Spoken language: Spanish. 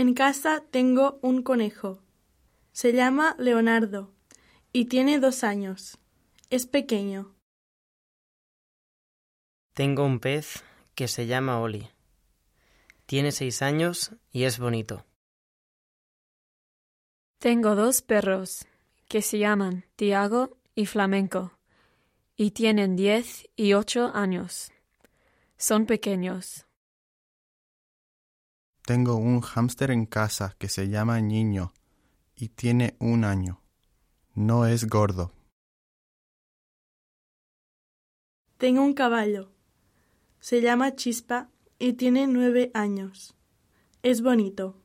En casa tengo un conejo. Se llama Leonardo y tiene dos años. Es pequeño. Tengo un pez que se llama Oli. Tiene seis años y es bonito. Tengo dos perros que se llaman Tiago y Flamenco y tienen diez y ocho años. Son pequeños. Tengo un hámster en casa que se llama Niño y tiene un año. No es gordo. Tengo un caballo. Se llama Chispa y tiene nueve años. Es bonito.